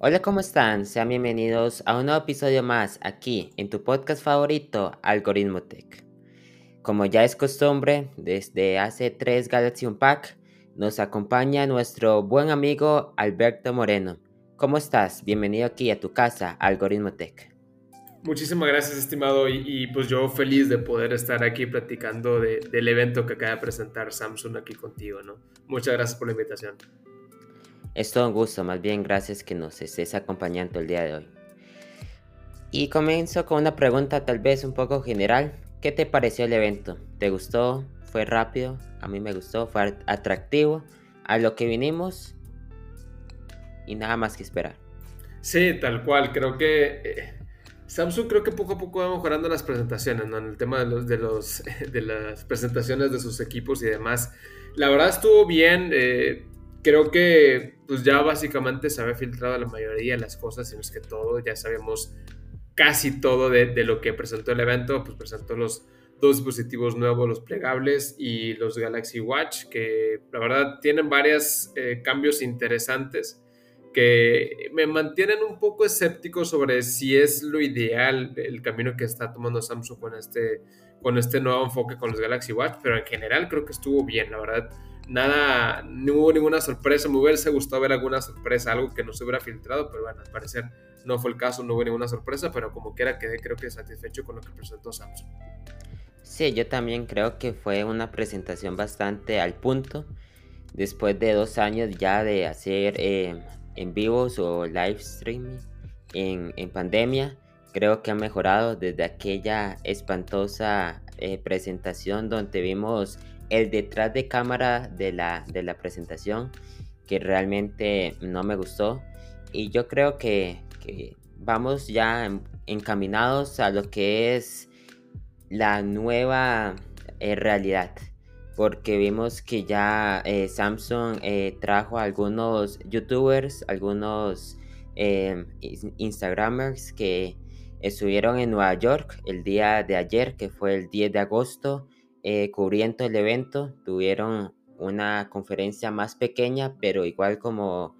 Hola, ¿cómo están? Sean bienvenidos a un nuevo episodio más aquí en tu podcast favorito, Algoritmo Tech. Como ya es costumbre, desde hace tres Galaxy Unpack nos acompaña nuestro buen amigo Alberto Moreno. ¿Cómo estás? Bienvenido aquí a tu casa, Algoritmo Tech. Muchísimas gracias, estimado, y, pues yo feliz de poder estar aquí platicando del evento que acaba de presentar Samsung aquí contigo, ¿no? Muchas gracias por la invitación. Es todo un gusto, más bien gracias que nos estés acompañando el día de hoy. Y comienzo con una pregunta tal vez un poco general. ¿Qué te pareció el evento? ¿Te gustó? ¿Fue rápido? A mí me gustó, fue atractivo. A lo que vinimos y nada más que esperar. Sí, tal cual. Creo que eh, Samsung creo que poco a poco va mejorando las presentaciones, ¿no? En el tema de, los, de, los, de las presentaciones de sus equipos y demás. La verdad estuvo bien. Eh, creo que pues ya básicamente se había filtrado la mayoría de las cosas, sino es que todo, ya sabemos casi todo de, lo que presentó el evento, pues presentó los dos dispositivos nuevos, los plegables y los Galaxy Watch, que la verdad tienen varios eh, cambios interesantes que me mantienen un poco escéptico sobre si es lo ideal el camino que está tomando Samsung con este, con este nuevo enfoque con los Galaxy Watch, pero en general creo que estuvo bien, la verdad nada, no hubo ninguna sorpresa. Me hubiese gustado ver alguna sorpresa, algo que no se hubiera filtrado, pero bueno, al parecer no fue el caso, no hubo ninguna sorpresa, pero como quiera quedé creo que satisfecho con lo que presentó Samsung. Sí, yo también creo que fue una presentación bastante al punto. Después de dos años ya de hacer eh, en vivos o live streaming en, en, pandemia, creo que ha mejorado desde aquella espantosa eh, presentación donde vimos el detrás de cámara de la, de la presentación que realmente no me gustó. Y yo creo que, vamos ya encaminados a lo que es la nueva eh, realidad. Porque vimos que ya eh, Samsung eh, trajo a algunos youtubers, algunos instagramers que estuvieron en Nueva York el día de ayer, que fue el 10 de agosto, eh, cubriendo el evento. Tuvieron una conferencia más pequeña, pero igual como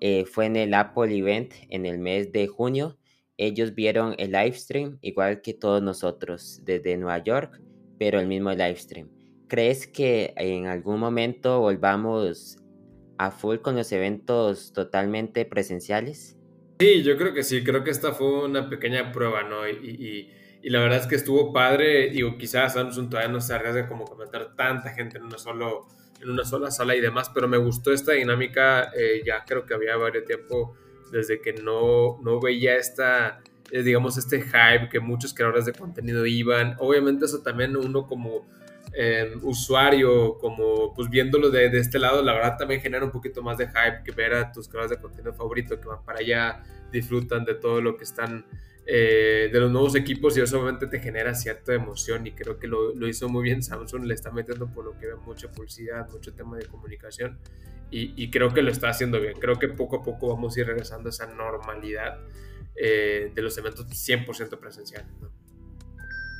eh, fue en el Apple Event en el mes de junio, ellos vieron el live stream igual que todos nosotros desde Nueva York, pero el mismo live stream. ¿Crees que en algún momento volvamos a full con los eventos totalmente presenciales? Sí, yo creo que sí, creo que esta fue una pequeña prueba, ¿no? La verdad es que estuvo padre. Digo, quizás Samsung todavía no se arriesga como comentar tanta gente en una, solo, en una sola sala y demás, pero me gustó esta dinámica. Eh, ya creo que había varios tiempo desde que no, no veía esta, eh, digamos, este hype que muchos creadores de contenido iban. Obviamente eso también uno como eh, usuario, como pues viéndolo de, de, este lado, la verdad también genera un poquito más de hype que ver a tus creadores de contenido favorito que van para allá, disfrutan de todo lo que están eh, de los nuevos equipos y eso obviamente te genera cierta emoción y creo que lo, lo, hizo muy bien Samsung, le está metiendo por lo que ve mucha publicidad, mucho tema de comunicación y, y, creo que lo está haciendo bien, creo que poco a poco vamos a ir regresando a esa normalidad eh, de los eventos 100% presenciales.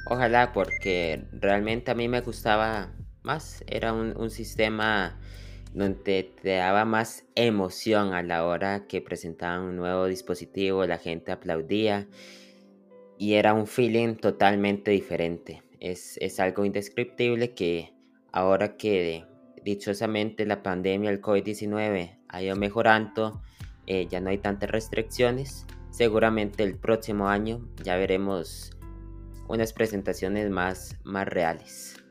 Ojalá porque realmente a mí me gustaba más, era un, un sistema donde te daba más emoción a la hora que presentaban un nuevo dispositivo, la gente aplaudía y era un feeling totalmente diferente. Es, algo indescriptible que ahora que dichosamente la pandemia, el COVID-19 ha ido mejorando, eh, ya no hay tantas restricciones, seguramente el próximo año ya veremos unas presentaciones más, más reales.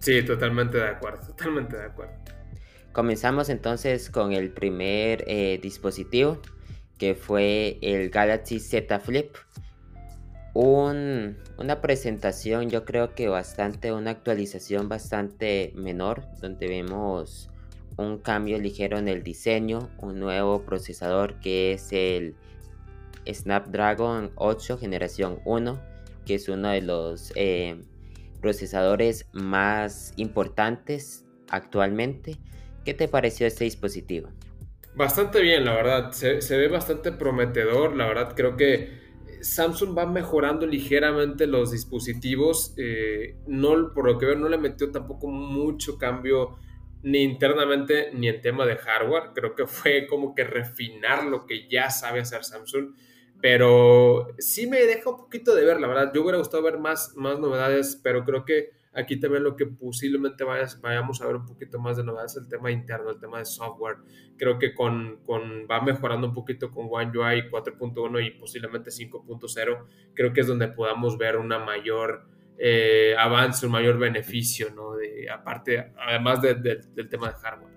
Sí, totalmente de acuerdo, totalmente de acuerdo. Comenzamos entonces con el primer eh, dispositivo, que fue el Galaxy Z Flip. una presentación, yo creo que bastante, una actualización bastante menor, donde vemos un cambio ligero en el diseño, un nuevo procesador que es el Snapdragon 8 generación 1, que es uno de los eh, procesadores más importantes actualmente. ¿Qué te pareció este dispositivo? Bastante bien, la verdad. Se, ve bastante prometedor. La verdad, creo que Samsung va mejorando ligeramente los dispositivos. Eh, no, por lo que veo, no le metió tampoco mucho cambio ni internamente ni en tema de hardware. Creo que fue como que refinar lo que ya sabe hacer Samsung. Pero sí me deja un poquito de ver, la verdad. Yo hubiera gustado ver más, más novedades, pero creo que aquí también lo que posiblemente vayamos a ver un poquito más de novedades es el tema interno, el tema de software. Creo que con, con va mejorando un poquito con One UI 4.1 y posiblemente 5.0. Creo que es donde podamos ver una mayor eh, avance, un mayor beneficio, ¿no? De, aparte, además del tema de hardware.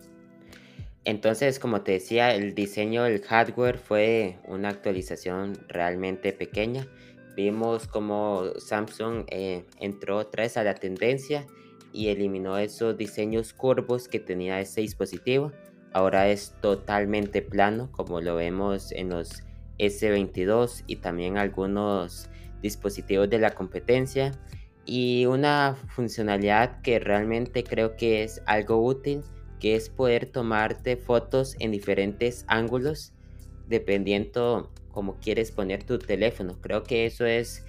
Entonces, como te decía, el diseño del hardware fue una actualización realmente pequeña. Vimos como Samsung eh, entró otra vez a la tendencia y eliminó esos diseños curvos que tenía ese dispositivo. Ahora es totalmente plano, como lo vemos en los S22 y también algunos dispositivos de la competencia y una funcionalidad que realmente creo que es algo útil, que es poder tomarte fotos en diferentes ángulos dependiendo cómo quieres poner tu teléfono. Creo que eso es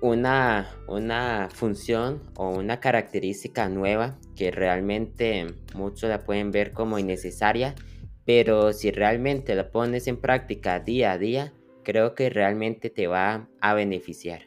una, una función o una característica nueva que realmente muchos la pueden ver como innecesaria, pero si realmente la pones en práctica día a día, creo que realmente te va a beneficiar.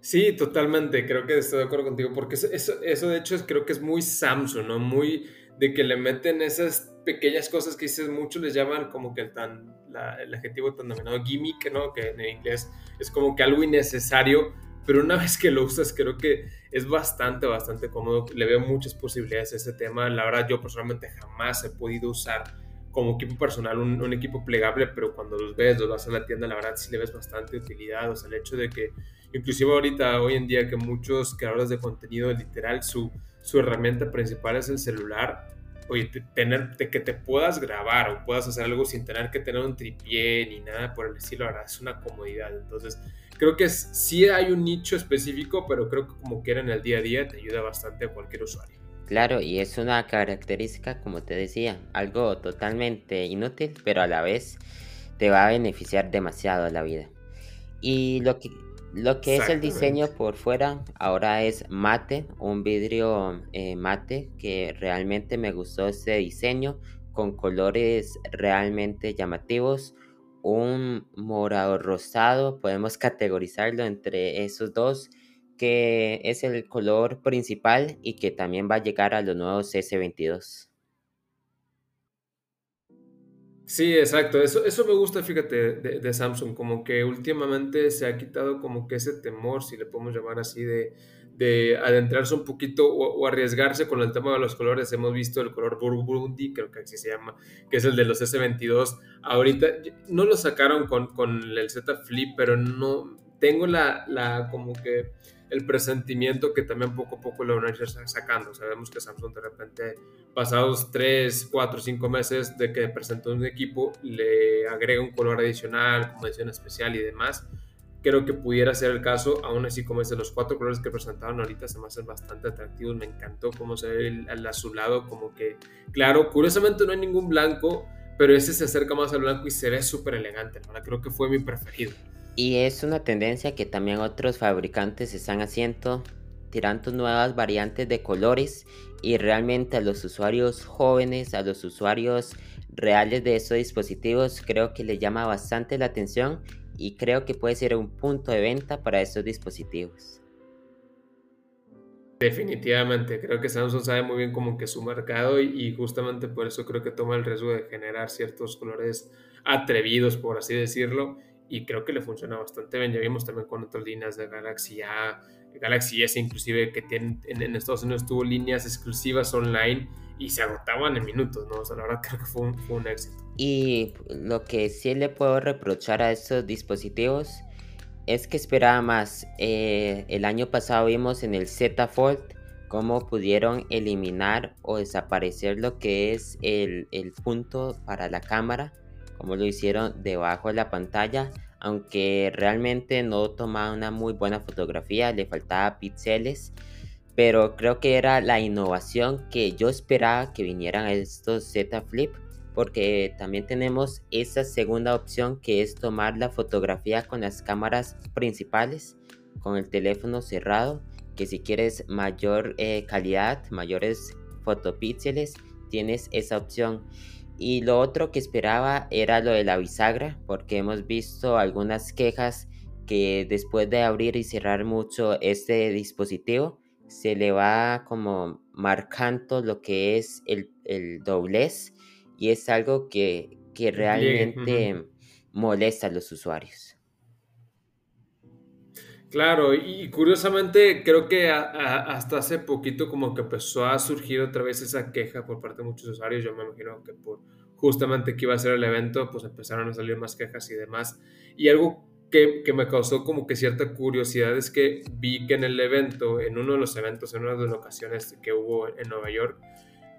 Sí, totalmente, creo que estoy de acuerdo contigo, porque eso, eso, de hecho es, creo que es muy Samsung, ¿no? Muy de que le meten esas pequeñas cosas que dices, muchos les llaman como que el, tan, el adjetivo tan denominado gimmick, ¿no? Que en inglés es como que algo innecesario, pero una vez que lo usas creo que es bastante, bastante cómodo, le veo muchas posibilidades a ese tema, la verdad yo personalmente jamás he podido usar como equipo personal un, equipo plegable, pero cuando los ves, los vas a la tienda, la verdad sí le ves bastante utilidad, o sea, el hecho de que inclusive ahorita, hoy en día, que muchos creadores de contenido, literal, su, su herramienta principal es el celular, oye, tener, que te puedas grabar o puedas hacer algo sin tener que tener un tripié ni nada por el estilo, verdad, es una comodidad, entonces creo que sí hay un nicho específico, pero creo que como quiera en el día a día te ayuda bastante a cualquier usuario. Claro, y es una característica, como te decía, algo totalmente inútil, pero a la vez te va a beneficiar demasiado la vida. Y lo que, lo que es el diseño por fuera ahora es mate, un vidrio eh, mate que realmente me gustó ese diseño con colores realmente llamativos. Un morado rosado, podemos categorizarlo entre esos dos que es el color principal y que también va a llegar a los nuevos S22. Sí, exacto. Eso, eso me gusta, fíjate, de, Samsung, como que últimamente se ha quitado como que ese temor, si le podemos llamar así, de, de adentrarse un poquito o, arriesgarse con el tema de los colores. Hemos visto el color Burgundy, creo que así se llama, que es el de los S22. Ahorita no lo sacaron con, con el Z Flip, pero no tengo la, la como que el presentimiento que también poco a poco lo van a ir sacando. Sabemos que Samsung de repente, pasados 3, 4, 5 meses de que presentó un equipo, le agrega un color adicional, como edición especial y demás. Creo que pudiera ser el caso, aún así como es de los cuatro colores que presentaron ahorita se me hacen bastante atractivos, me encantó cómo se ve el, azulado, como que, claro, curiosamente no hay ningún blanco, pero ese se acerca más al blanco y se ve súper elegante, creo que fue mi preferido. Y es una tendencia que también otros fabricantes están haciendo, tirando nuevas variantes de colores y realmente a los usuarios jóvenes, a los usuarios reales de estos dispositivos, creo que les llama bastante la atención y creo que puede ser un punto de venta para estos dispositivos. Definitivamente, creo que Samsung sabe muy bien como que su mercado y, y, justamente por eso creo que toma el riesgo de generar ciertos colores atrevidos, por así decirlo, y creo que le funciona bastante bien. Ya vimos también con otras líneas de Galaxy A, Galaxy S inclusive que tienen, en, Estados Unidos tuvo líneas exclusivas online y se agotaban en minutos, ¿no? O la verdad creo que fue un, fue un éxito. Y lo que sí le puedo reprochar a estos dispositivos es que esperaba más. Eh, el año pasado vimos en el Z Fold cómo pudieron eliminar o desaparecer lo que es el, el punto para la cámara como lo hicieron debajo de la pantalla, aunque realmente no tomaba una muy buena fotografía, le faltaba píxeles, pero creo que era la innovación que yo esperaba que vinieran estos Z Flip, porque también tenemos esa segunda opción que es tomar la fotografía con las cámaras principales, con el teléfono cerrado, que si quieres mayor eh, calidad, mayores fotopíxeles, tienes esa opción. Y lo otro que esperaba era lo de la bisagra, porque hemos visto algunas quejas que después de abrir y cerrar mucho este dispositivo, se le va como marcando lo que es el, doblez y es algo que, realmente molesta a los usuarios. Claro, y curiosamente creo que hasta hace poquito como que empezó a surgir otra vez esa queja por parte de muchos usuarios. Yo me imagino que por justamente que iba a ser el evento, pues empezaron a salir más quejas y demás. Y algo que, me causó como que cierta curiosidad es que vi que en el evento, en uno de los eventos, en una de las ocasiones que hubo en Nueva York,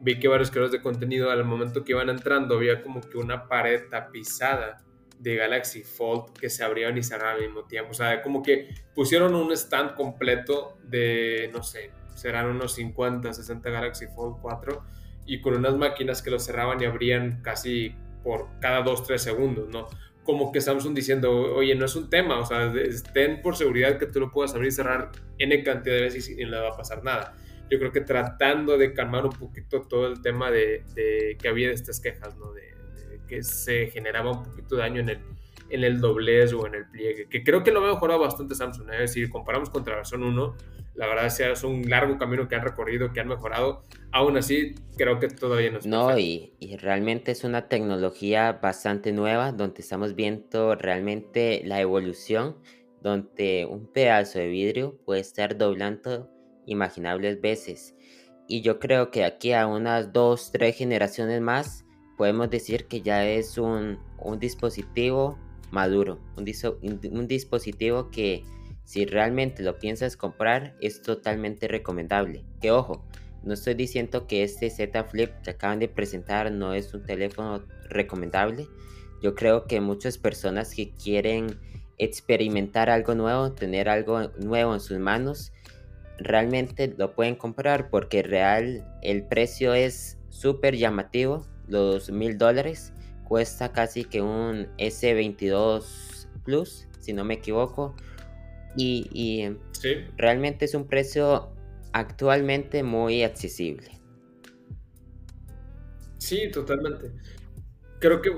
vi que varios creadores de contenido al momento que iban entrando había como que una pared tapizada de Galaxy Fold que se abrían y cerraban al mismo tiempo. O sea, como que pusieron un stand completo de, no sé, serán unos 50, 60 Galaxy Fold 4 y con unas máquinas que lo cerraban y abrían casi por cada 2, 3 segundos, ¿no? Como que Samsung diciendo, oye, no es un tema, o sea, ten por seguridad que tú lo puedas abrir y cerrar N cantidad de veces y no le va a pasar nada. Yo creo que tratando de calmar un poquito todo el tema de, de que había de estas quejas, ¿no? De, que se generaba un poquito de daño en el, en el doblez o en el pliegue, que creo que lo ha mejorado bastante Samsung. ¿eh? Es decir, comparamos contra la versión 1, la verdad es un largo camino que han recorrido, que han mejorado. Aún así, creo que todavía no es No, y, y, realmente es una tecnología bastante nueva, donde estamos viendo realmente la evolución, donde un pedazo de vidrio puede estar doblando imaginables veces. Y yo creo que aquí a unas dos, tres generaciones más, podemos decir que ya es un, dispositivo maduro, un, un, dispositivo que si realmente lo piensas comprar es totalmente recomendable. Que ojo, no estoy diciendo que este Z Flip que acaban de presentar no es un teléfono recomendable. Yo creo que muchas personas que quieren experimentar algo nuevo, tener algo nuevo en sus manos, realmente lo pueden comprar porque real el precio es súper llamativo los mil dólares. Cuesta casi que un S22 Plus, si no me equivoco. Y, realmente es un precio actualmente muy accesible. Sí, totalmente. Creo que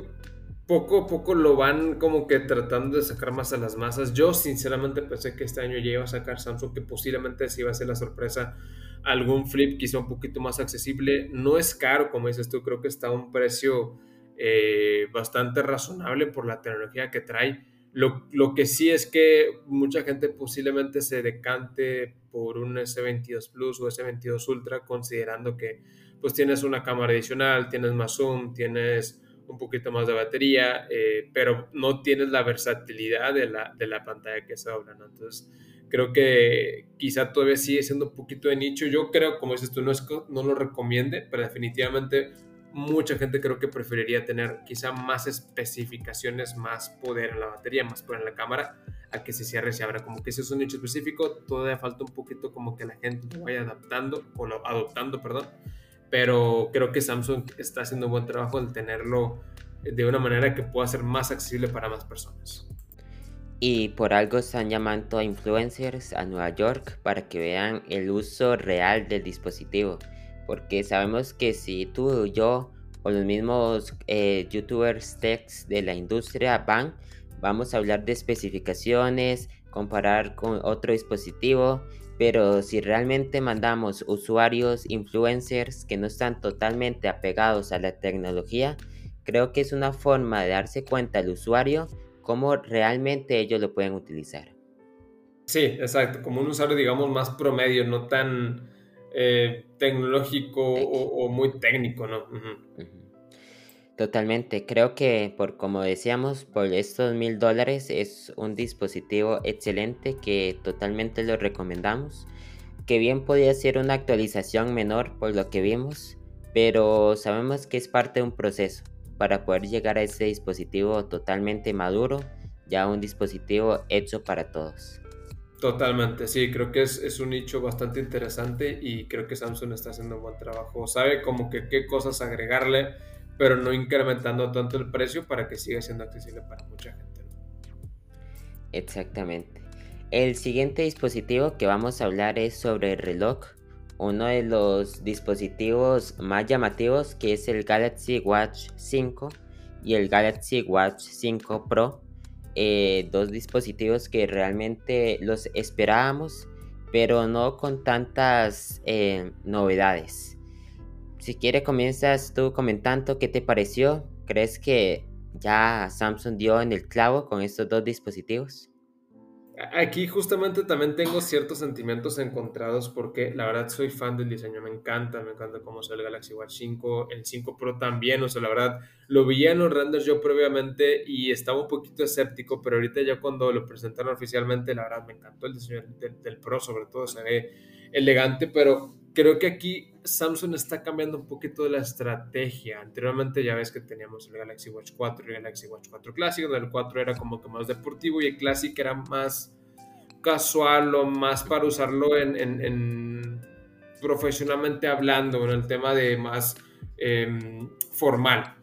poco a poco lo van como que tratando de sacar más a las masas. Yo sinceramente pensé que este año ya iba a sacar Samsung, que posiblemente sí iba a ser la sorpresa algún flip quizá un poquito más accesible. No es caro, como dices tú, creo que está a un precio eh, bastante razonable por la tecnología que trae. Lo, lo, que sí es que mucha gente posiblemente se decante por un S22 Plus o S22 Ultra, considerando que pues tienes una cámara adicional, tienes más zoom, tienes un poquito más de batería, eh, pero no tienes la versatilidad de la, de la pantalla que se dobla, ¿no? Entonces, creo que quizá todavía sigue siendo un poquito de nicho. Yo creo, como dices tú, no, es, no lo recomiende, pero definitivamente mucha gente creo que preferiría tener quizá más especificaciones, más poder en la batería, más poder en la cámara, a que se cierre y se abra. Como que ese es un nicho específico, todavía falta un poquito como que la gente lo vaya adaptando o lo, adoptando, perdón. Pero creo que Samsung está haciendo un buen trabajo en tenerlo de una manera que pueda ser más accesible para más personas. Y por algo están llamando a influencers a Nueva York para que vean el uso real del dispositivo. Porque sabemos que si tú, yo o los mismos eh, youtubers techs de la industria van, vamos a hablar de especificaciones, comparar con otro dispositivo. Pero si realmente mandamos usuarios, influencers que no están totalmente apegados a la tecnología, creo que es una forma de darse cuenta al usuario cómo realmente ellos lo pueden utilizar. Sí, exacto, como un usuario, digamos, más promedio, no tan eh, tecnológico o, muy técnico, ¿no? Totalmente, creo que por como decíamos, por estos mil dólares es un dispositivo excelente que totalmente lo recomendamos. Que bien podría ser una actualización menor por lo que vimos, pero sabemos que es parte de un proceso para poder llegar a ese dispositivo totalmente maduro, ya un dispositivo hecho para todos. Totalmente, sí, creo que es, un nicho bastante interesante y creo que Samsung está haciendo un buen trabajo. Sabe como que qué cosas agregarle, pero no incrementando tanto el precio para que siga siendo accesible para mucha gente. Exactamente. El siguiente dispositivo que vamos a hablar es sobre el reloj, uno de los dispositivos más llamativos que es el Galaxy Watch 5 y el Galaxy Watch 5 Pro, eh, dos dispositivos que realmente los esperábamos, pero no con tantas eh, novedades. Si quiere comienzas tú comentando qué te pareció, ¿crees que ya Samsung dio en el clavo con estos dos dispositivos? Aquí justamente también tengo ciertos sentimientos encontrados porque la verdad soy fan del diseño, me encanta, me encanta cómo se el Galaxy Watch 5, el 5 Pro también, o sea, la verdad lo vi en los renders yo previamente y estaba un poquito escéptico, pero ahorita ya cuando lo presentaron oficialmente, la verdad me encantó el diseño del, Pro, sobre todo se ve elegante, pero creo que aquí Samsung está cambiando un poquito de la estrategia. Anteriormente ya ves que teníamos el Galaxy Watch 4 y el Galaxy Watch 4 Classic, donde el 4 era como que más deportivo y el Classic era más casual o más para usarlo en, profesionalmente hablando, en el tema de más em, formal.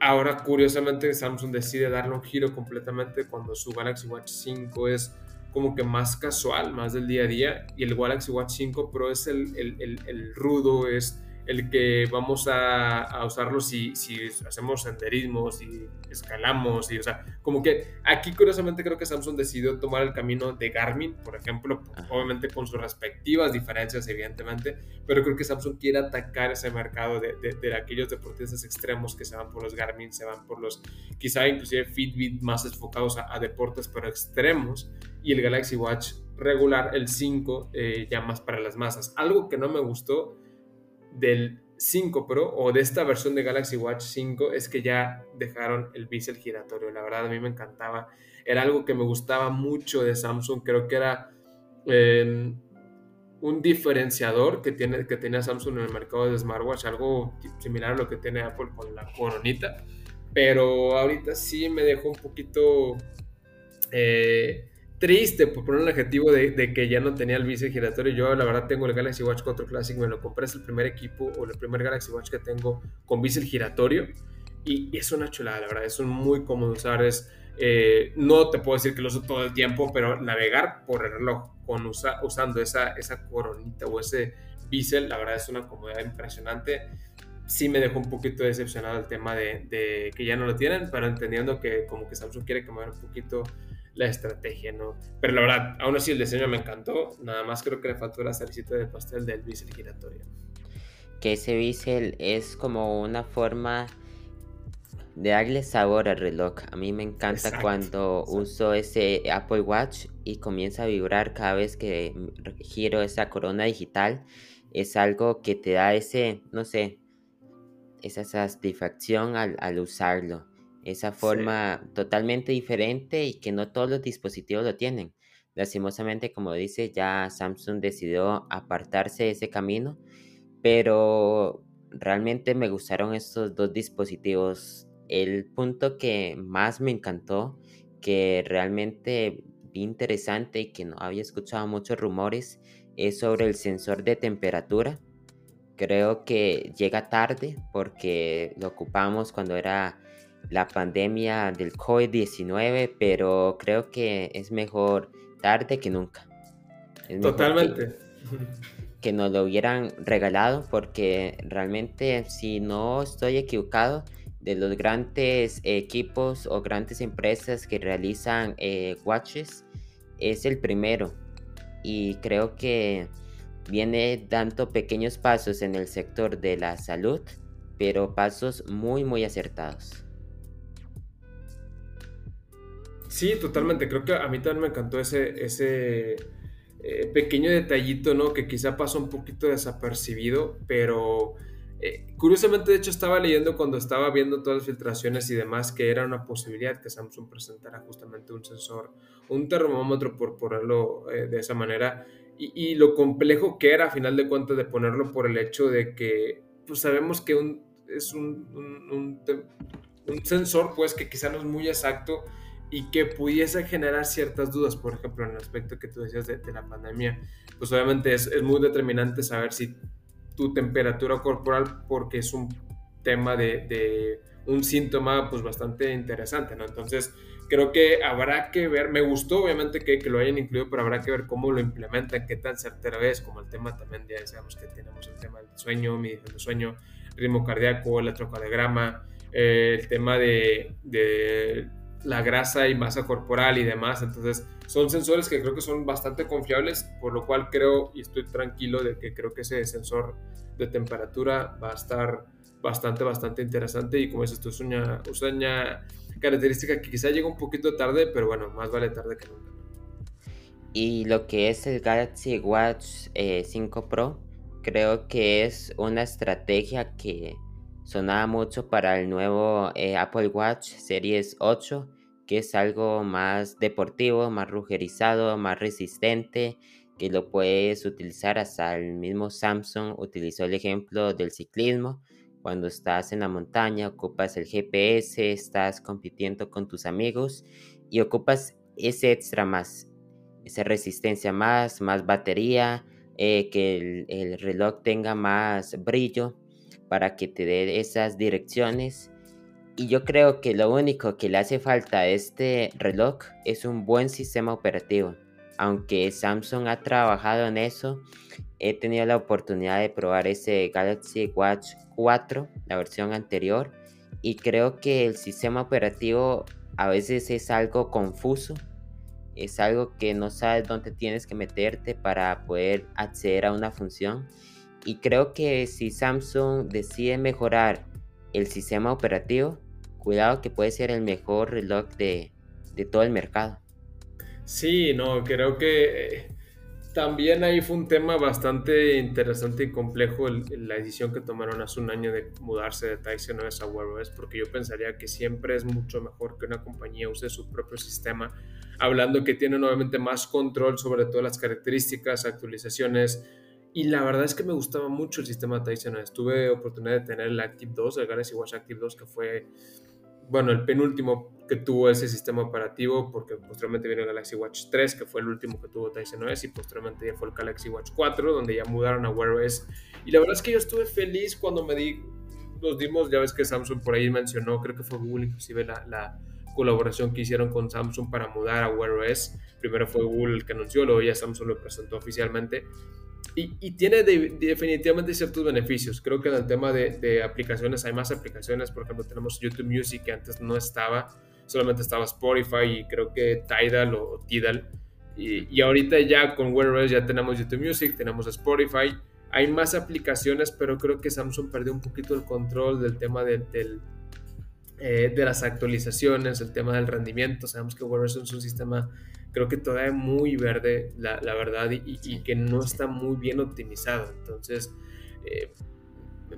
Ahora, curiosamente, Samsung decide darle un giro completamente cuando su Galaxy Watch 5 es como que más casual, más del día a día. Y el Galaxy Watch 5 Pro es el, el, el, rudo, es el que vamos a, a usarlo si, si, hacemos senderismo, si escalamos, y, o sea, como que aquí curiosamente creo que Samsung decidió tomar el camino de Garmin, por ejemplo, obviamente con sus respectivas diferencias, evidentemente, pero creo que Samsung quiere atacar ese mercado de, de, aquellos deportistas extremos que se van por los Garmin, se van por los, quizá inclusive Fitbit más enfocados a, a deportes, pero extremos, y el Galaxy Watch regular, el 5, eh, ya más para las masas. Algo que no me gustó del 5 Pro o de esta versión de Galaxy Watch 5 es que ya dejaron el bisel giratorio. La verdad a mí me encantaba. Era algo que me gustaba mucho de Samsung. Creo que era em, un diferenciador que, tiene, que tenía Samsung en el mercado de smartwatch. Algo similar a lo que tiene Apple con la coronita. Pero ahorita sí me dejó un poquito... Eh, triste, por poner un adjetivo, de, que ya no tenía el bici giratorio. Yo, la verdad, tengo el Galaxy Watch 4 Classic, me lo compré, es el primer equipo o el primer Galaxy Watch que tengo con bici giratorio. Y, es una chulada, la verdad, es un muy cómodo usar. Es, eh, no te puedo decir que lo uso todo el tiempo, pero navegar por el reloj con usando esa, esa coronita o ese bisel, la verdad es una comodidad impresionante. Sí me dejó un poquito decepcionado el tema de, de que ya no lo tienen, pero entendiendo que como que Samsung quiere cambiar un poquito la estrategia, ¿no? Pero la verdad, aún así el diseño me encantó, nada más creo que le faltó la salicita de pastel del bisel giratorio. Que ese bisel es como una forma de darle sabor al reloj. A mí me encanta cuando uso ese Apple Watch y comienza a vibrar cada vez que giro esa corona digital. Es algo que te da ese, no sé, esa satisfacción al, al usarlo esa forma totalmente diferente y que no todos los dispositivos lo tienen. Lastimosamente, como dice, ya Samsung decidió apartarse de ese camino, pero realmente me gustaron estos dos dispositivos. El punto que más me encantó, que realmente vi interesante y que no había escuchado muchos rumores, es sobre el sensor de temperatura. Creo que llega tarde porque lo ocupamos cuando era la pandemia del COVID-19, pero creo que es mejor tarde que nunca. Totalmente. Que, nos lo hubieran regalado, porque realmente, si no estoy equivocado, de los grandes equipos o grandes empresas que realizan eh, watches, es el primero. Y creo que viene dando pequeños pasos en el sector de la salud, pero pasos muy, muy acertados. Sí, totalmente. Creo que a mí también me encantó ese, ese eh, pequeño detallito, ¿no? Que quizá pasó un poquito desapercibido, pero eh, curiosamente, de hecho, estaba leyendo cuando estaba viendo todas las filtraciones y demás que era una posibilidad que Samsung presentara justamente un sensor, un termómetro, por ponerlo eh, de esa manera, y, lo complejo que era, a final de cuentas, de ponerlo por el hecho de que, pues sabemos que un, es un, un, un sensor, pues, que quizá no es muy exacto y que pudiese generar ciertas dudas, por ejemplo, en el aspecto que tú decías de, la pandemia, pues obviamente es, es, muy determinante saber si tu temperatura corporal, porque es un tema de, de, un síntoma pues bastante interesante, ¿no? Entonces, creo que habrá que ver, me gustó obviamente que, que, lo hayan incluido, pero habrá que ver cómo lo implementan, qué tan certera es, como el tema también, ya sabemos que tenemos el tema del sueño, medición de sueño, ritmo cardíaco, electrocardiograma, eh, el tema de, de la grasa y masa corporal y demás, entonces son sensores que creo que son bastante confiables, por lo cual creo y estoy tranquilo de que creo que ese sensor de temperatura va a estar bastante, bastante interesante y como dices tú, es una, una característica que quizá llega un poquito tarde, pero bueno, más vale tarde que nunca. Y lo que es el Galaxy Watch 5 eh, Pro, creo que es una estrategia que sonaba mucho para el nuevo eh, Apple Watch Series 8 que es algo más deportivo, más rugerizado, más resistente, que lo puedes utilizar hasta el mismo Samsung utilizó el ejemplo del ciclismo. Cuando estás en la montaña, ocupas el GPS, estás compitiendo con tus amigos y ocupas ese extra más, esa resistencia más, más batería, eh, que el, el reloj tenga más brillo para que te dé esas direcciones y yo creo que lo único que le hace falta a este reloj es un buen sistema operativo. Aunque Samsung ha trabajado en eso, he tenido la oportunidad de probar ese Galaxy Watch 4, la versión anterior, y creo que el sistema operativo a veces es algo confuso, es algo que no sabes dónde tienes que meterte para poder acceder a una función. Y creo que si Samsung decide mejorar el sistema operativo, cuidado que puede ser el mejor reloj de, todo el mercado. Sí, no, creo que también ahí fue un tema bastante interesante y complejo la decisión que tomaron hace un año de mudarse de Tyson a Wear OS, porque yo pensaría que siempre es mucho mejor que una compañía use su propio sistema, hablando que tiene nuevamente más control sobre todas las características, actualizaciones, y la verdad es que me gustaba mucho el sistema OS. Tuve oportunidad de tener el Active 2, el Galaxy Watch Active 2, que fue bueno, el penúltimo que tuvo ese sistema operativo, porque posteriormente vino el Galaxy Watch 3, que fue el último que tuvo Tyson OS, y posteriormente ya fue el Galaxy Watch 4, donde ya mudaron a Wear OS. Y la verdad es que yo estuve feliz cuando me di, nos dimos, ya ves que Samsung por ahí mencionó, creo que fue Google inclusive la, la colaboración que hicieron con Samsung para mudar a Wear OS. Primero fue Google el que anunció, luego ya Samsung lo presentó oficialmente. Y, tiene definitivamente ciertos beneficios. Creo que en el tema de, aplicaciones hay más aplicaciones. Por ejemplo, tenemos YouTube Music que antes no estaba, solamente estaba Spotify y creo que Tidal o Tidal. Y, ahorita ya con OS ya tenemos YouTube Music, tenemos Spotify. Hay más aplicaciones, pero creo que Samsung perdió un poquito el control del tema del, eh, de las actualizaciones, el tema del rendimiento. Sabemos que OS es un sistema creo que todavía muy verde, la, verdad, y, que no está muy bien optimizado. Entonces, eh,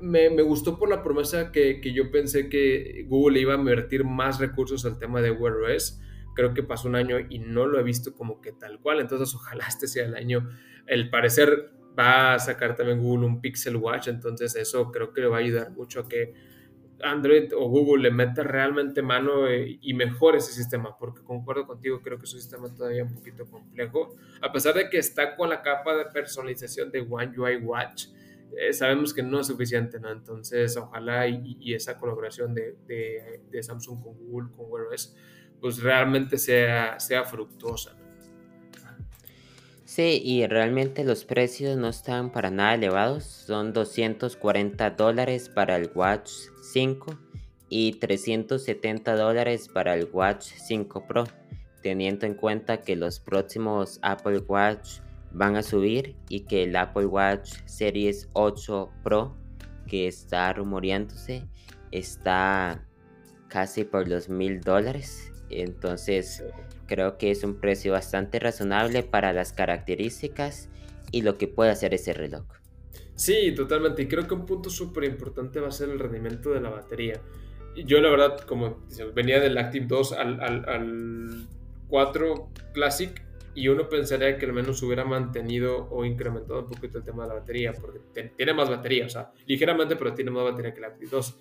me, gustó por la promesa que, yo pensé que Google iba a invertir más recursos al tema de Wear OS. Creo que pasó un año y no lo he visto como que tal cual. Entonces, ojalá este sea el año. El parecer va a sacar también Google un Pixel Watch. Entonces, eso creo que le va a ayudar mucho a que Android o Google le mete realmente mano eh, y mejore ese sistema, porque concuerdo contigo, creo que es un sistema todavía un poquito complejo, a pesar de que está con la capa de personalización de One UI Watch, eh, sabemos que no es suficiente, ¿no? Entonces, ojalá y, esa colaboración de, Samsung con Google, con Wear pues realmente sea, sea fructuosa, Sí, y realmente los precios no están para nada elevados. Son 240 dólares para el Watch 5 y 370 dólares para el Watch 5 Pro, teniendo en cuenta que los próximos Apple Watch van a subir y que el Apple Watch Series 8 Pro, que está rumoreándose, está casi por los mil dólares. Entonces creo que es un precio bastante razonable para las características y lo que puede hacer ese reloj. Sí, totalmente. Y creo que un punto súper importante va a ser el rendimiento de la batería. Yo la verdad, como venía del Active 2 al, al, 4 Classic y uno pensaría que al menos hubiera mantenido o incrementado un poquito el tema de la batería, porque tiene más batería, o sea, ligeramente, pero tiene más batería que el Active 2.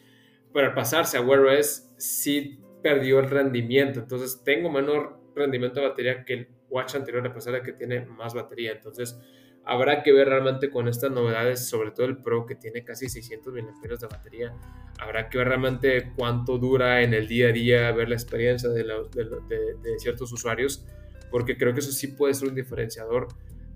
Pero al pasarse a Wear OS, sí perdió el rendimiento, entonces tengo menor rendimiento de batería que el watch anterior, a pesar de que tiene más batería. Entonces, Habrá que ver realmente con estas novedades, sobre todo el Pro que tiene casi 600 mil de batería. Habrá que ver realmente cuánto dura en el día a día, ver la experiencia de, de, ciertos usuarios, porque creo que eso sí puede ser un diferenciador.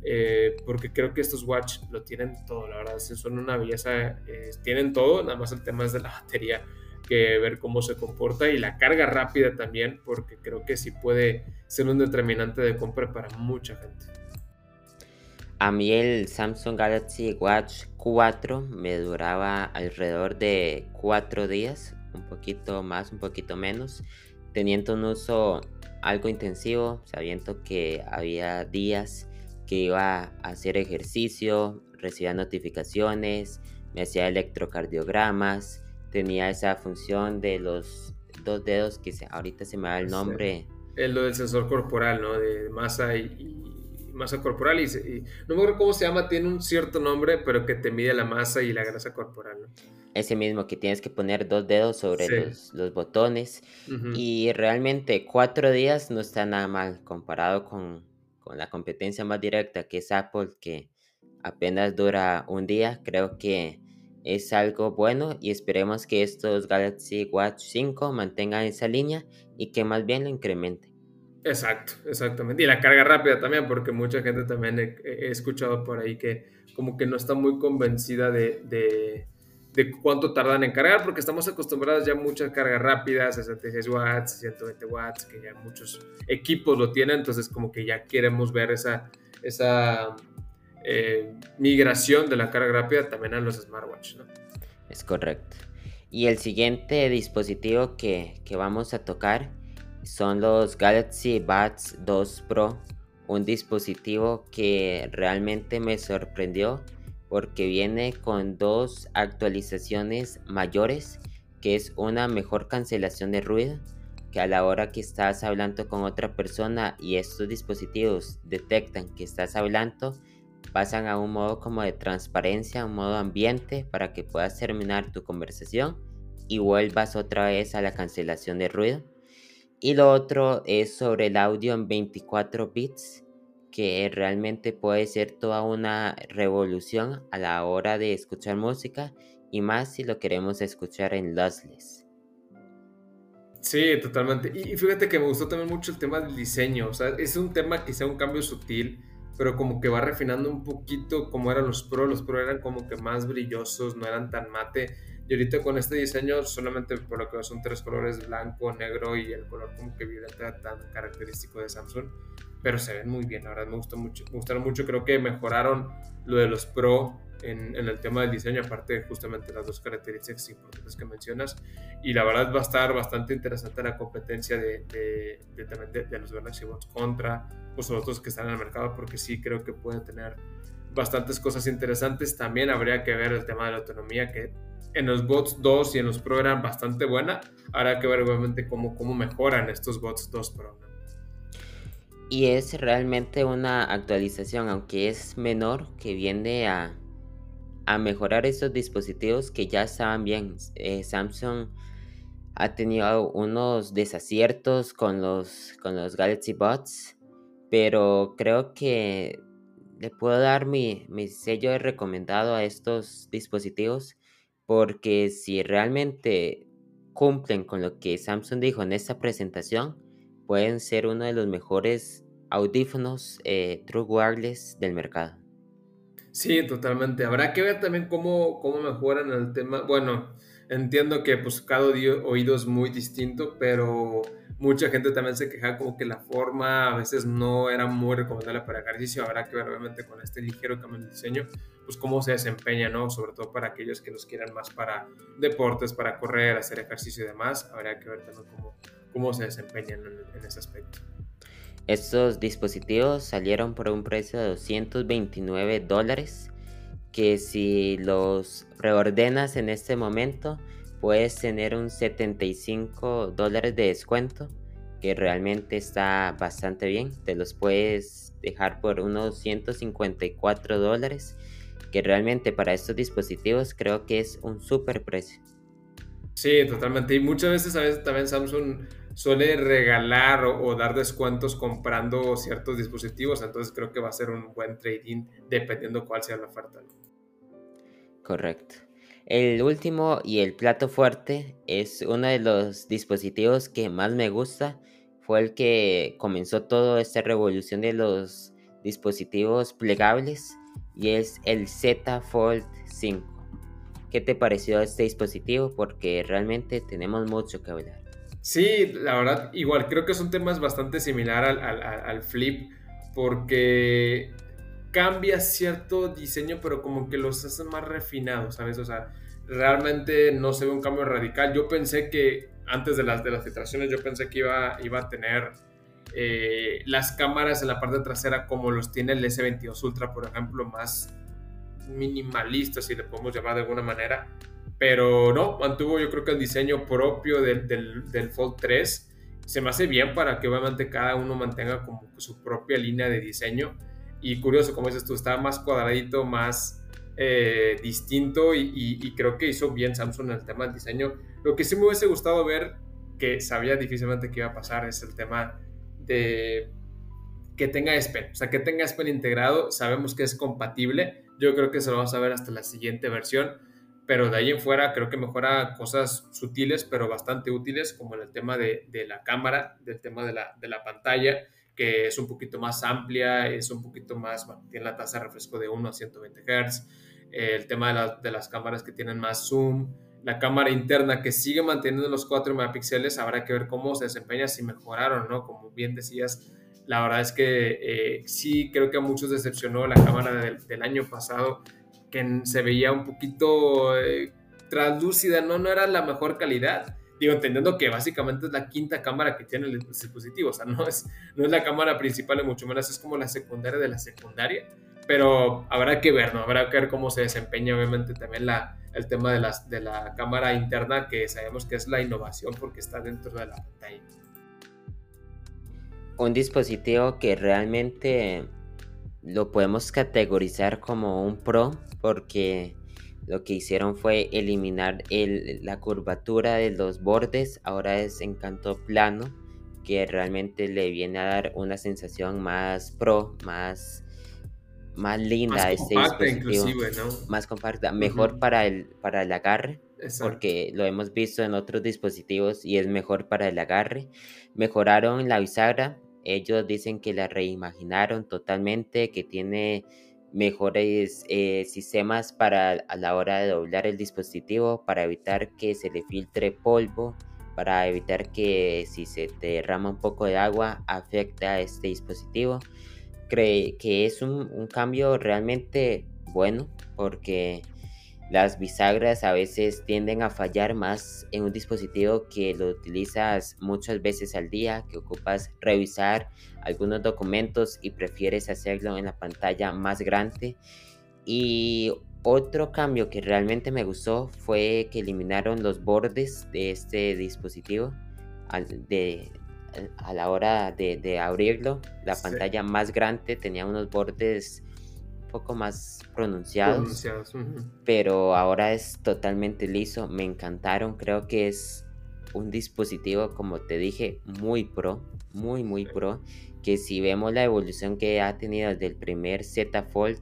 Eh, porque creo que estos watch lo tienen todo, la verdad, son una belleza, eh, tienen todo, nada más el tema es de la batería, que ver cómo se comporta y la carga rápida también, porque creo que sí puede ser un determinante de compra para mucha gente. A mí el Samsung Galaxy Watch 4 me duraba alrededor de 4 días, un poquito más, un poquito menos, teniendo un uso algo intensivo, sabiendo que había días que iba a hacer ejercicio, recibía notificaciones, me hacía electrocardiogramas, tenía esa función de los dos dedos que se, ahorita se me da el nombre. El lo del sensor corporal, ¿no? De masa y masa corporal y, no me acuerdo cómo se llama, tiene un cierto nombre, pero que te mide la masa y la grasa corporal. Ese mismo que tienes que poner dos dedos sobre los, los, botones y realmente cuatro días no está nada mal comparado con, con la competencia más directa que es Apple que apenas dura un día, creo que es algo bueno y esperemos que estos Galaxy Watch 5 mantengan esa línea y que más bien lo incrementen. Exacto, exactamente. Y la carga rápida también, porque mucha gente también he, escuchado por ahí que como que no está muy convencida de, de, cuánto tardan en cargar, porque estamos acostumbrados ya a muchas cargas rápidas, 66 watts, 120 watts, que ya muchos equipos lo tienen, entonces como que ya queremos ver esa, esa eh, migración de la carga rápida también a los smartwatches, ¿no? Es correcto. Y el siguiente dispositivo que, que vamos a tocar son los Galaxy Buds 2 Pro, un dispositivo que realmente me sorprendió porque viene con dos actualizaciones mayores, que es una mejor cancelación de ruido, que a la hora que estás hablando con otra persona y estos dispositivos detectan que estás hablando, pasan a un modo como de transparencia, un modo ambiente para que puedas terminar tu conversación y vuelvas otra vez a la cancelación de ruido. Y lo otro es sobre el audio en 24 bits, que realmente puede ser toda una revolución a la hora de escuchar música y más si lo queremos escuchar en lossless. Sí, totalmente. Y, fíjate que me gustó también mucho el tema del diseño. O sea, es un tema que un cambio sutil, pero como que va refinando un poquito como eran los Pro. Los Pro eran como que más brillosos, no eran tan mate y ahorita con este diseño, solamente por lo que son tres colores, blanco, negro y el color como que violeta tan característico de Samsung, pero se ven muy bien, la verdad me gustó mucho, me gustaron mucho, creo que mejoraron lo de los Pro en, en el tema del diseño, aparte justamente las dos características importantes que mencionas, y la verdad va a estar bastante interesante la competencia de, de, de, de los Galaxy Buds contra pues, los otros que están en el mercado, porque sí creo que pueden tener bastantes cosas interesantes. También habría que ver el tema de la autonomía, que en los bots 2 y en los Pro eran bastante buena. Habrá que ver obviamente cómo, cómo mejoran estos bots 2 Pro. Y es realmente una actualización, aunque es menor, que viene a, a mejorar estos dispositivos que ya estaban bien. Eh, Samsung ha tenido unos desaciertos con los, con los Galaxy Bots, pero creo que le puedo dar mi, mi sello de recomendado a estos dispositivos porque si realmente cumplen con lo que Samsung dijo en esta presentación, pueden ser uno de los mejores audífonos eh, True Wireless del mercado. Sí, totalmente. Habrá que ver también cómo, cómo mejoran el tema. Bueno, entiendo que pues cada oído es muy distinto, pero mucha gente también se queja como que la forma a veces no era muy recomendable para ejercicio. Habrá que ver obviamente con este ligero cambio de diseño, pues cómo se desempeña, ¿no? Sobre todo para aquellos que los quieran más para deportes, para correr, hacer ejercicio y demás. Habrá que ver también cómo, cómo se desempeñan en, en ese aspecto. Estos dispositivos salieron por un precio de 229 dólares que si los reordenas en este momento puedes tener un 75 dólares de descuento que realmente está bastante bien te los puedes dejar por unos 154 dólares que realmente para estos dispositivos creo que es un super precio sí totalmente y muchas veces a veces también Samsung suele regalar o, dar descuentos comprando ciertos dispositivos, entonces creo que va a ser un buen trading dependiendo cuál sea la oferta. Correcto. El último y el plato fuerte es uno de los dispositivos que más me gusta. Fue el que comenzó toda esta revolución de los dispositivos plegables y es el Z Fold 5. ¿Qué te pareció este dispositivo? Porque realmente tenemos mucho que hablar. Sí, la verdad, igual creo que son temas bastante similar al, al flip porque cambia cierto diseño, pero como que los hace más refinados, ¿sabes? O sea, realmente no se ve un cambio radical. Yo pensé que antes de las, de las filtraciones, yo pensé que iba, iba a tener eh, las cámaras en la parte trasera como los tiene el S22 Ultra, por ejemplo, más minimalistas, si le podemos llamar de alguna manera. Pero no, mantuvo yo creo que el diseño propio del, del, del Fold 3 se me hace bien para que obviamente cada uno mantenga como su propia línea de diseño y curioso, como dices tú, estaba más cuadradito, más eh, distinto y, creo que hizo bien Samsung en el tema del diseño. Lo que sí me hubiese gustado ver, que sabía difícilmente que iba a pasar, es el tema de que tenga S Pen, o sea, que tenga S Pen integrado, sabemos que es compatible, yo creo que se lo vamos a ver hasta la siguiente versión, pero de ahí en fuera creo que mejora cosas sutiles, pero bastante útiles, como en el tema de, la cámara, del tema de la, de la pantalla, que es un poquito más amplia, es un poquito más, tiene la tasa de refresco de 1 a 120 Hz, el tema de, las cámaras que tienen más zoom, la cámara interna que sigue manteniendo los 4 megapíxeles, habrá que ver cómo se desempeña, si mejoraron, ¿no? Como bien decías, la verdad es que eh, sí creo que a muchos decepcionó la cámara del, año pasado, que se veía un poquito eh, translúcida. No era la mejor calidad Digo, entendiendo que básicamente es la quinta cámara que tiene el dispositivo, o sea, no es, no es la cámara principal, ni mucho menos es como la secundaria de la secundaria, pero habrá que ver, ¿no? Habrá que ver cómo se desempeña, obviamente, también la, el tema de, las, de la cámara interna, que sabemos que es la innovación porque está dentro de la pantalla. Un dispositivo que realmente lo podemos categorizar como un pro porque lo que hicieron fue eliminar la curvatura de los bordes, ahora es en canto plano, que realmente le viene a dar una sensación más pro, más, más linda más a este dispositivo. ¿no? Más compacta, mejor para, el, para el agarre, porque lo hemos visto en otros dispositivos y es mejor para el agarre. Mejoraron la bisagra, ellos dicen que la reimaginaron totalmente, que tiene mejores eh, sistemas para a la hora de doblar el dispositivo para evitar que se le filtre polvo para evitar que si se derrama un poco de agua afecte a este dispositivo. Cree que es un, un cambio realmente bueno porque las bisagras a veces tienden a fallar más en un dispositivo que lo utilizas muchas veces al día, que ocupas revisar algunos documentos y prefieres hacerlo en la pantalla más grande. Y otro cambio que realmente me gustó fue que eliminaron los bordes de este dispositivo a la hora de, abrirlo. La pantalla más grande tenía unos bordes poco más pronunciados, pero ahora es totalmente liso. Me encantaron, creo que es un dispositivo, como te dije, muy pro, muy, muy pro. Que si vemos la evolución que ha tenido desde el primer Z Fold,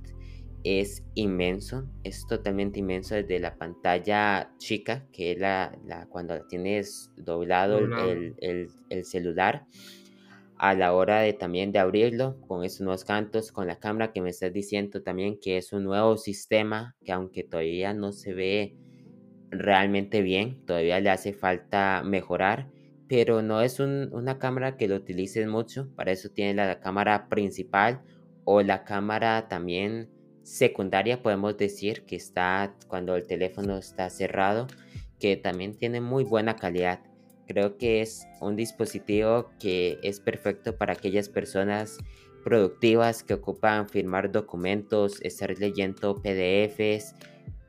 es inmenso, es totalmente inmenso desde la pantalla chica, que es la, cuando tienes doblado, El, el, el celular a la hora de también de abrirlo con esos nuevos cantos, con la cámara que me estás diciendo también que es un nuevo sistema que aunque todavía no se ve realmente bien, todavía le hace falta mejorar, pero no es una cámara que lo utilices mucho, para eso tiene la cámara principal o la cámara también secundaria, podemos decir que está cuando el teléfono está cerrado, que también tiene muy buena calidad. Creo que es un dispositivo que es perfecto para aquellas personas productivas que ocupan firmar documentos, estar leyendo PDFs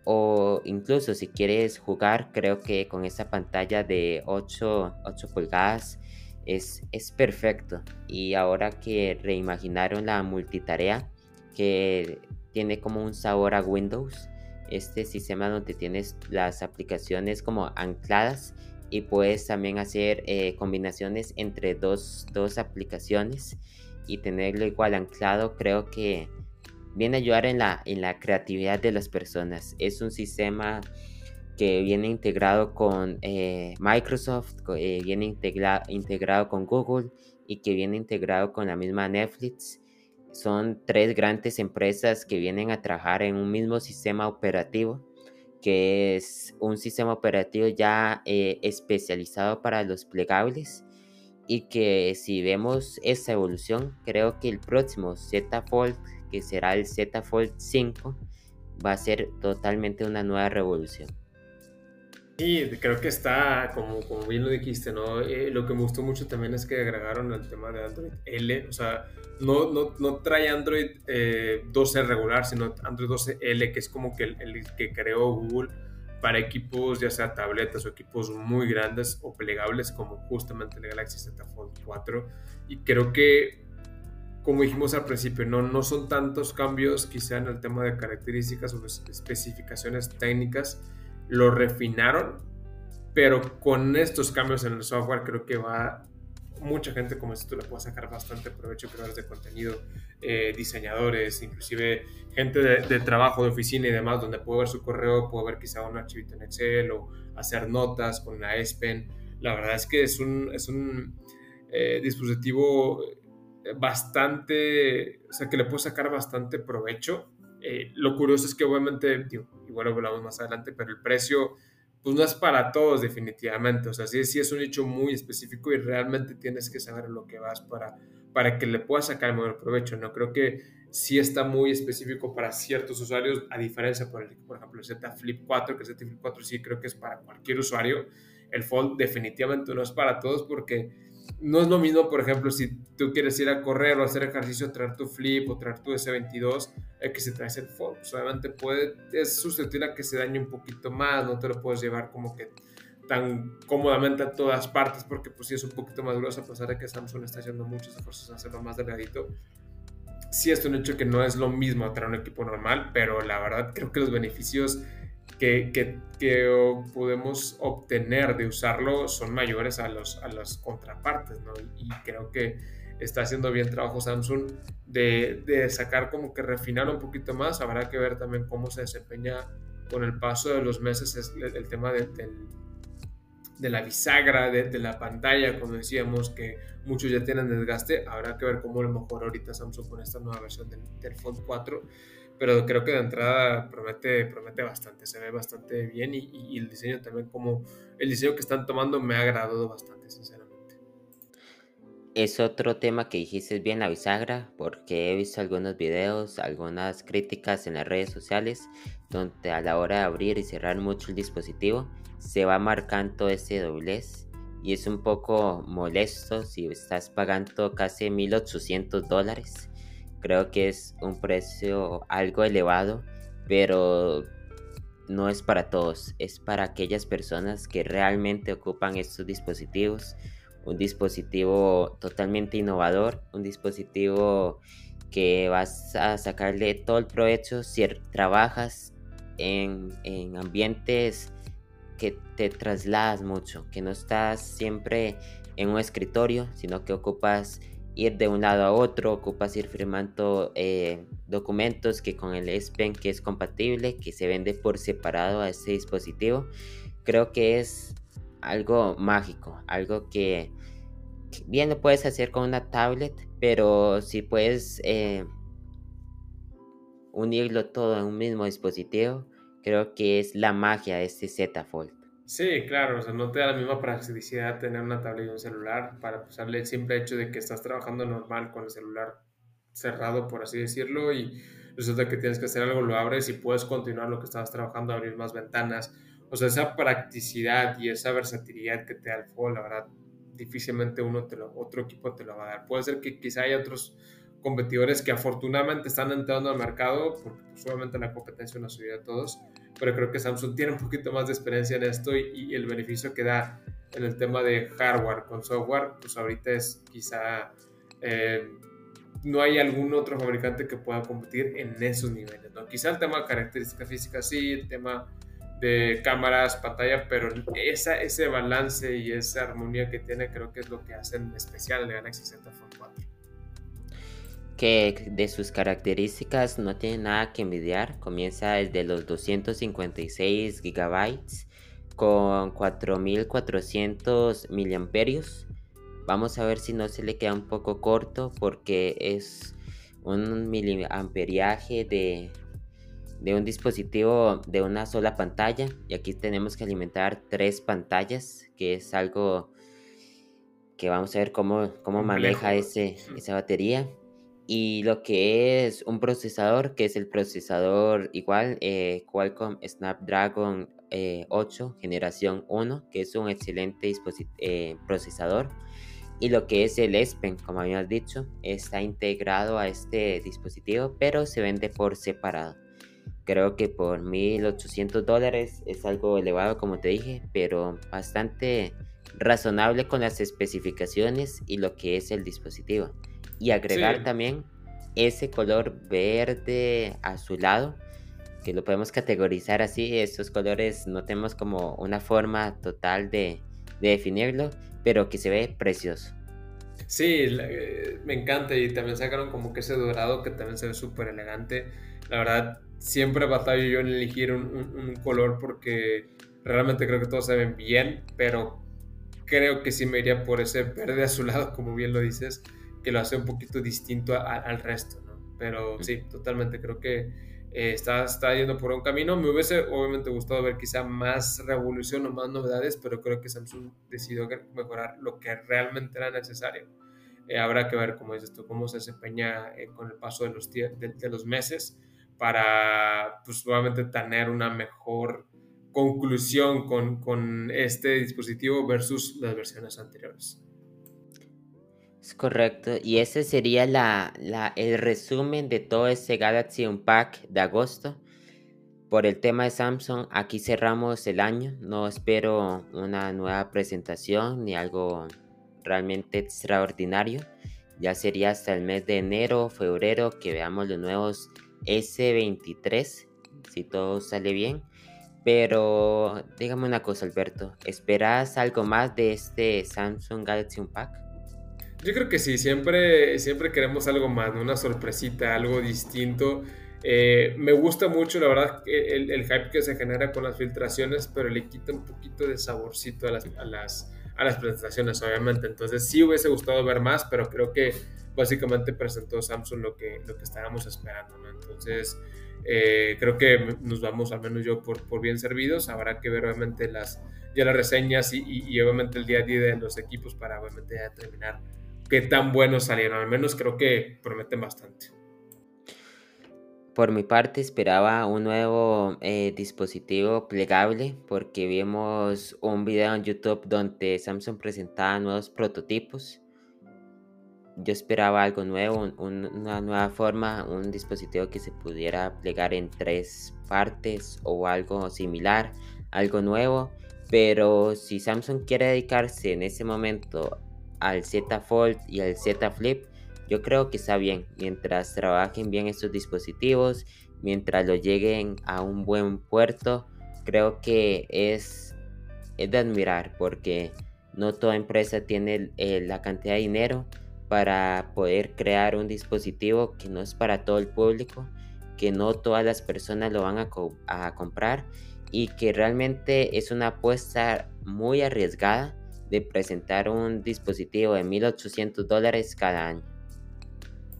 o incluso si quieres jugar, creo que con esta pantalla de 8, 8 pulgadas es, es perfecto. Y ahora que reimaginaron la multitarea, que tiene como un sabor a Windows, este sistema donde tienes las aplicaciones como ancladas y puedes también hacer eh, combinaciones entre dos, dos, aplicaciones y tenerlo igual anclado creo que viene a ayudar en la, en la creatividad de las personas. Es un sistema que viene integrado con eh, Microsoft, eh, viene integrado con Google y que viene integrado con la misma Netflix. Son tres grandes empresas que vienen a trabajar en un mismo sistema operativo, que es un sistema operativo ya eh, especializado para los plegables y que si vemos esa evolución, creo que el próximo Z Fold, que será el Z Fold 5, va a ser totalmente una nueva revolución. Sí, creo que está, como, como bien lo dijiste, ¿no? Eh, lo que me gustó mucho también es que agregaron el tema de Android L, o sea, no, no, no trae Android 12 eh, regular, sino Android 12 L, que es como que el, que creó Google para equipos, ya sea tabletas o equipos muy grandes o plegables, como justamente el Galaxy Z Fold 4. Y creo que, como dijimos al principio, no, no son tantos cambios quizá en el tema de características o especificaciones técnicas, lo refinaron, pero con estos cambios en el software creo que va mucha gente como esto le puede sacar bastante provecho, creadores de contenido, eh, diseñadores, inclusive gente de, trabajo, de oficina y demás, donde puede ver su correo, puede ver quizá un archivito en Excel o hacer notas con la S Pen. La verdad es que es un, es un eh, dispositivo bastante, o sea, que le puede sacar bastante provecho eh, lo curioso es que obviamente, igual lo hablamos más adelante, pero el precio pues no es para todos definitivamente, o sea, sí, sí es un nicho muy específico y realmente tienes que saber lo que vas para, para que le puedas sacar el mayor provecho, ¿no? Creo que sí está muy específico para ciertos usuarios, a diferencia, por, el, por ejemplo, el Z Flip 4, que el Z Flip 4 sí creo que es para cualquier usuario, el Fold definitivamente no es para todos porque no es lo mismo, por ejemplo, si tú quieres ir a correr o hacer ejercicio, traer tu flip o traer tu S22, eh, que si traes el fold. Solamente puede, es susceptible a que se dañe un poquito más, no te lo puedes llevar como que tan cómodamente a todas partes, porque pues sí es un poquito más grueso, a pesar de que Samsung está haciendo muchos esfuerzos en hacerlo más delgadito. Sí es un hecho que no es lo mismo traer un equipo normal, pero la verdad creo que los beneficios que, que, podemos obtener de usarlo son mayores a, los, a las contrapartes, ¿no? Y creo que está haciendo bien trabajo Samsung de, de, sacar como que refinar un poquito más. Habrá que ver también cómo se desempeña con el paso de los meses es el, tema de, de, la bisagra, de, la pantalla, como decíamos, que muchos ya tienen desgaste. Habrá que ver cómo lo mejor ahorita Samsung con esta nueva versión del, del Fold 4 pero creo que de entrada promete, promete bastante, se ve bastante bien y, el diseño también como el diseño que están tomando me ha agradado bastante, sinceramente. Es otro tema que dijiste bien la bisagra, porque he visto algunos videos, algunas críticas en las redes sociales, donde a la hora de abrir y cerrar mucho el dispositivo se va marcando ese doblez y es un poco molesto si estás pagando casi 1800 dólares Creo que es un precio algo elevado, pero no es para todos, es para aquellas personas que realmente ocupan estos dispositivos. Un dispositivo totalmente innovador, un dispositivo que vas a sacarle todo el provecho si trabajas en, en ambientes que te trasladas mucho, que no estás siempre en un escritorio, sino que ocupas ir de un lado a otro, ocupas ir firmando eh, documentos que con el S Pen que es compatible, que se vende por separado a este dispositivo. Creo que es algo mágico, algo que, bien lo puedes hacer con una tablet, pero si puedes eh, unirlo todo en un mismo dispositivo, creo que es la magia de este Z Fold. Sí, claro, o sea, no te da la misma practicidad tener una tablet y un celular para usarle el simple hecho de que estás trabajando normal con el celular cerrado, por así decirlo, y resulta que tienes que hacer algo, lo abres y puedes continuar lo que estabas trabajando, abrir más ventanas. O sea, esa practicidad y esa versatilidad que te da el Fold, la verdad, difícilmente uno te lo, otro equipo te lo va a dar. Puede ser que quizá haya otros competidores que afortunadamente están entrando al mercado, porque pues, obviamente la competencia nos ayuda a todos, pero creo que Samsung tiene un poquito más de experiencia en esto y, el beneficio que da en el tema de hardware con software, pues ahorita es quizá eh, no hay algún otro fabricante que pueda competir en esos niveles, ¿no? Quizá el tema de características físicas sí, el tema de cámaras, pantalla, pero esa, ese balance y esa armonía que tiene creo que es lo que hacen especial el Galaxy Z Fold 4. Que de sus características no tiene nada que envidiar, comienza desde los 256 GB con 4400 miliamperios. Vamos a ver si no se le queda un poco corto porque es un miliamperiaje de de un dispositivo de una sola pantalla. Y aquí tenemos que alimentar tres pantallas que es algo que vamos a ver cómo, cómo maneja ese, esa batería y lo que es un procesador que es el procesador igual eh, Qualcomm Snapdragon 8 eh, generación 1 que es un excelente eh, procesador y lo que es el S como habíamos dicho está integrado a este dispositivo pero se vende por separado Creo que por 1800 dólares es algo elevado, como te dije, pero bastante razonable con las especificaciones y lo que es el dispositivo. Y agregar también ese color verde azulado, que lo podemos categorizar así. Estos colores no tenemos como una forma total de, de definirlo, pero que se ve precioso. Sí, eh, me encanta y también sacaron como que ese dorado que también se ve súper elegante. La verdad, siempre batallo yo en elegir un, color porque realmente creo que todos se ven bien, pero creo que sí me iría por ese verde azulado, como bien lo dices, que lo hace un poquito distinto al resto, ¿no? Pero sí, totalmente, creo que eh, está, está yendo por un camino. Me hubiese obviamente gustado ver quizá más revolución o más novedades, pero creo que Samsung decidió mejorar lo que realmente era necesario. Eh, habrá que ver, como dices tú, cómo se desempeña eh, con el paso de los, de, de los meses para pues nuevamente tener una mejor conclusión con, con, este dispositivo versus las versiones anteriores. Es correcto, y ese sería la, el resumen de todo ese Galaxy Unpack de agosto. Por el tema de Samsung, aquí cerramos el año. No espero una nueva presentación ni algo realmente extraordinario. Ya sería hasta el mes de enero, febrero que veamos los nuevos S23, si todo sale bien. Pero dígame una cosa, Alberto, ¿esperas algo más de este Samsung Galaxy Unpack? Yo creo que sí, siempre, siempre queremos algo más, una sorpresita, algo distinto. Eh, me gusta mucho, la verdad, el, hype que se genera con las filtraciones, pero le quita un poquito de saborcito a las, a las, a las presentaciones, obviamente. Entonces sí hubiese gustado ver más, pero creo que básicamente presentó Samsung lo que, lo que estábamos esperando, ¿no? Entonces, eh, creo que nos vamos, al menos yo, por, por bien servidos. Habrá que ver, obviamente, las, ya las reseñas y, y, obviamente el día a día de los equipos para, obviamente, determinar qué tan buenos salieron. Al menos creo que prometen bastante. Por mi parte esperaba un nuevo eh, dispositivo plegable porque vimos un video en YouTube donde Samsung presentaba nuevos prototipos yo esperaba algo nuevo, una nueva forma, un dispositivo que se pudiera plegar en tres partes o algo similar, algo nuevo. Pero si Samsung quiere dedicarse en ese momento al Z Fold y al Z Flip, yo creo que está bien. Mientras trabajen bien estos dispositivos, mientras lo lleguen a un buen puerto, creo que es, es de admirar porque no toda empresa tiene la cantidad de dinero para poder crear un dispositivo que no es para todo el público, que no todas las personas lo van a, comprar y que realmente es una apuesta muy arriesgada de presentar un dispositivo de 1800 dólares cada año.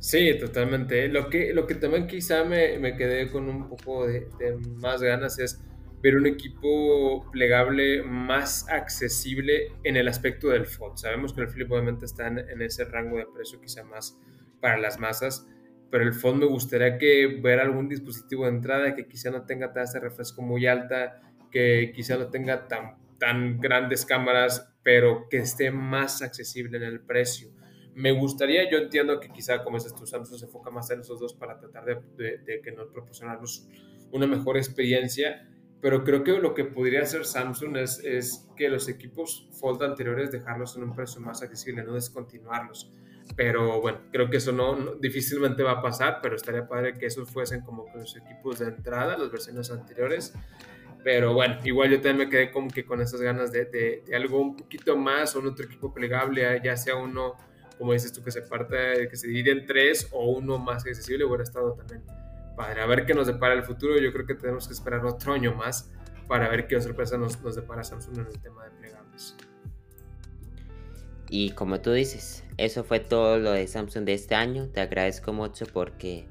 Sí, totalmente. Lo que, lo que también quizá me, me quedé con un poco de, más ganas es ver un equipo plegable más accesible en el aspecto del fold. Sabemos que el flip obviamente está en, ese rango de precio quizá más para las masas, pero el fold me gustaría que ver algún dispositivo de entrada que quizá no tenga tasa de refresco muy alta, que quizá no tenga tan, tan grandes cámaras, pero que esté más accesible en el precio. Me gustaría, yo entiendo que quizá, como dices tú, Samsung se enfoca más en esos dos para tratar de, de que nos proporcionarnos una mejor experiencia, pero creo que lo que podría hacer Samsung es, es que los equipos Fold anteriores dejarlos en un precio más accesible, no descontinuarlos. Pero bueno, creo que eso no, difícilmente va a pasar, pero estaría padre que esos fuesen como los equipos de entrada, las versiones anteriores. Pero bueno, igual yo también me quedé como que con esas ganas de, de, algo un poquito más, o un otro equipo plegable, ya sea uno, como dices tú, que se parte, que se divide en tres, o uno más accesible, hubiera estado también padre. A ver qué nos depara el futuro. Yo creo que tenemos que esperar otro año más para ver qué sorpresa nos, nos depara Samsung en el tema de plegables. Y como tú dices, eso fue todo lo de Samsung de este año. Te agradezco mucho porque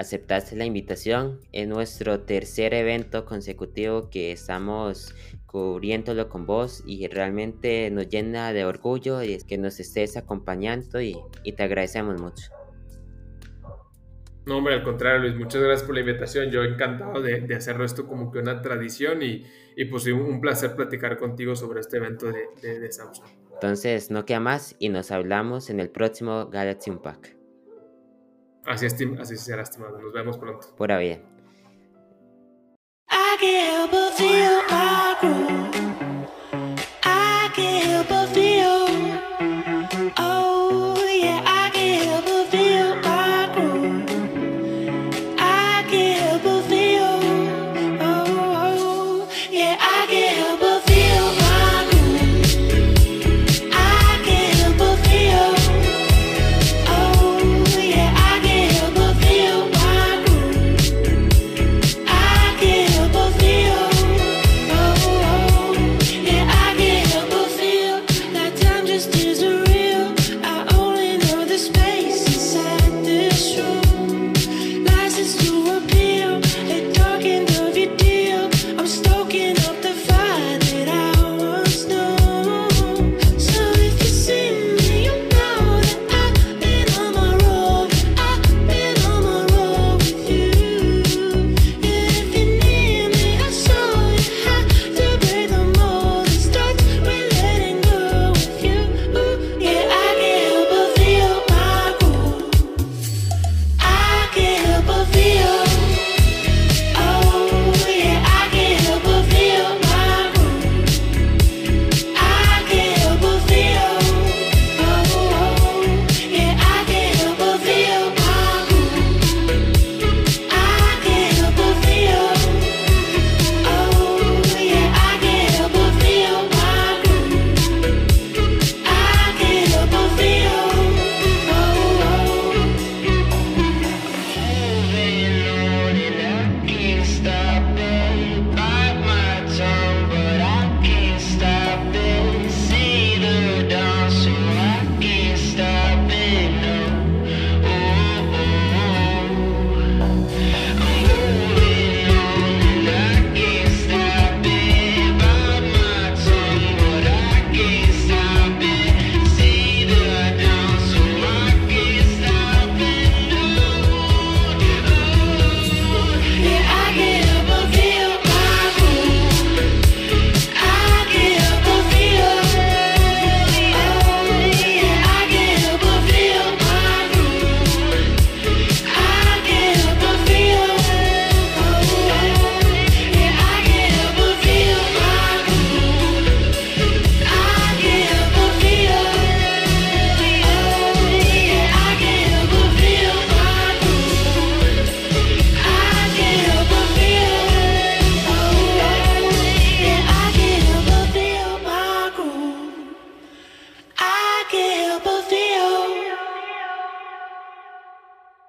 aceptaste la invitación. Es nuestro tercer evento consecutivo que estamos cubriéndolo con vos y realmente nos llena de orgullo y es que nos estés acompañando y, te agradecemos mucho. No, hombre, al contrario, Luis, muchas gracias por la invitación. Yo encantado de, de hacerlo esto como que una tradición y, y pues un placer platicar contigo sobre este evento de, de Samsung. Entonces, no queda más y nos hablamos en el próximo Galaxy Unpack. Así, así será, estimado. Nos vemos pronto. Pura vida. I